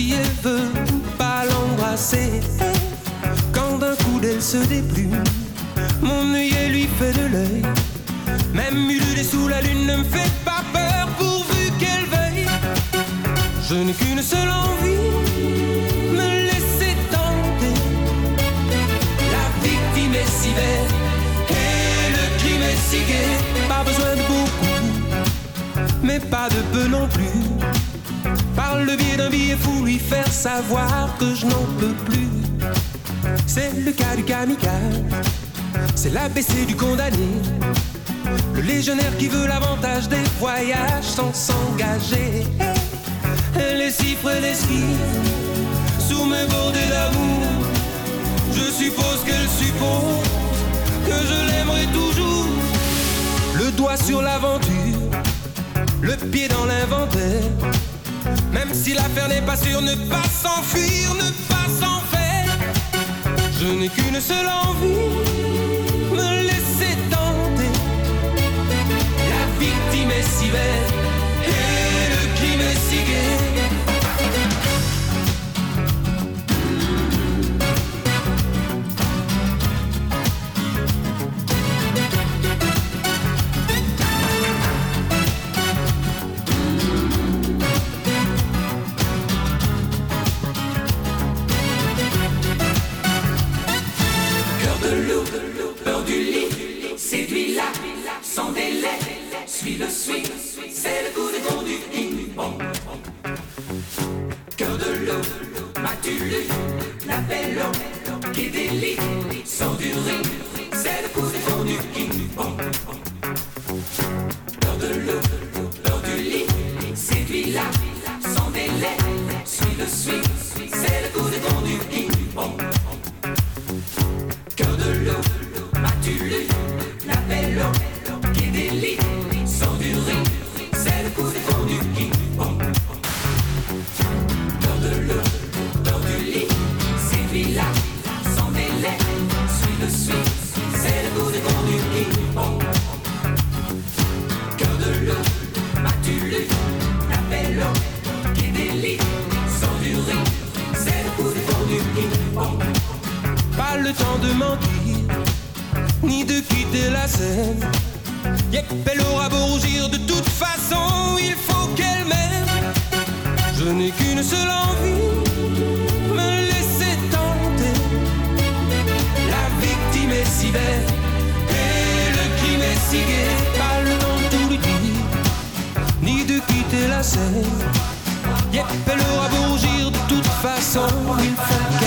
see it l'ABC du condamné, le légionnaire qui veut l'avantage des voyages sans s'engager, les chiffres l'esquive, sous mes bordées d'amour, je suppose qu'elle suppose que je l'aimerai toujours, le doigt sur l'aventure, le pied dans l'inventaire, même si l'affaire n'est pas sûre, ne pas s'enfuir, ne pas s'en faire, je n'ai qu'une seule envie. si belle et le climat si gai. le swing, c'est le coup de conduite ping pong. Cœur de l'eau, matulu, la vélo qui délite, saute n'ai qu'une seule envie, me laisser tenter. La victime est si belle et le crime est si gai. Pas le temps tout lui dire, ni de quitter la scène. Yep, elle aura beau rougir de toute façon, il faut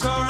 sorry.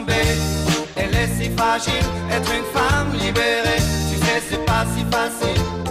si fragile. Être une femme libérée, tu sais, c'est pas si facile.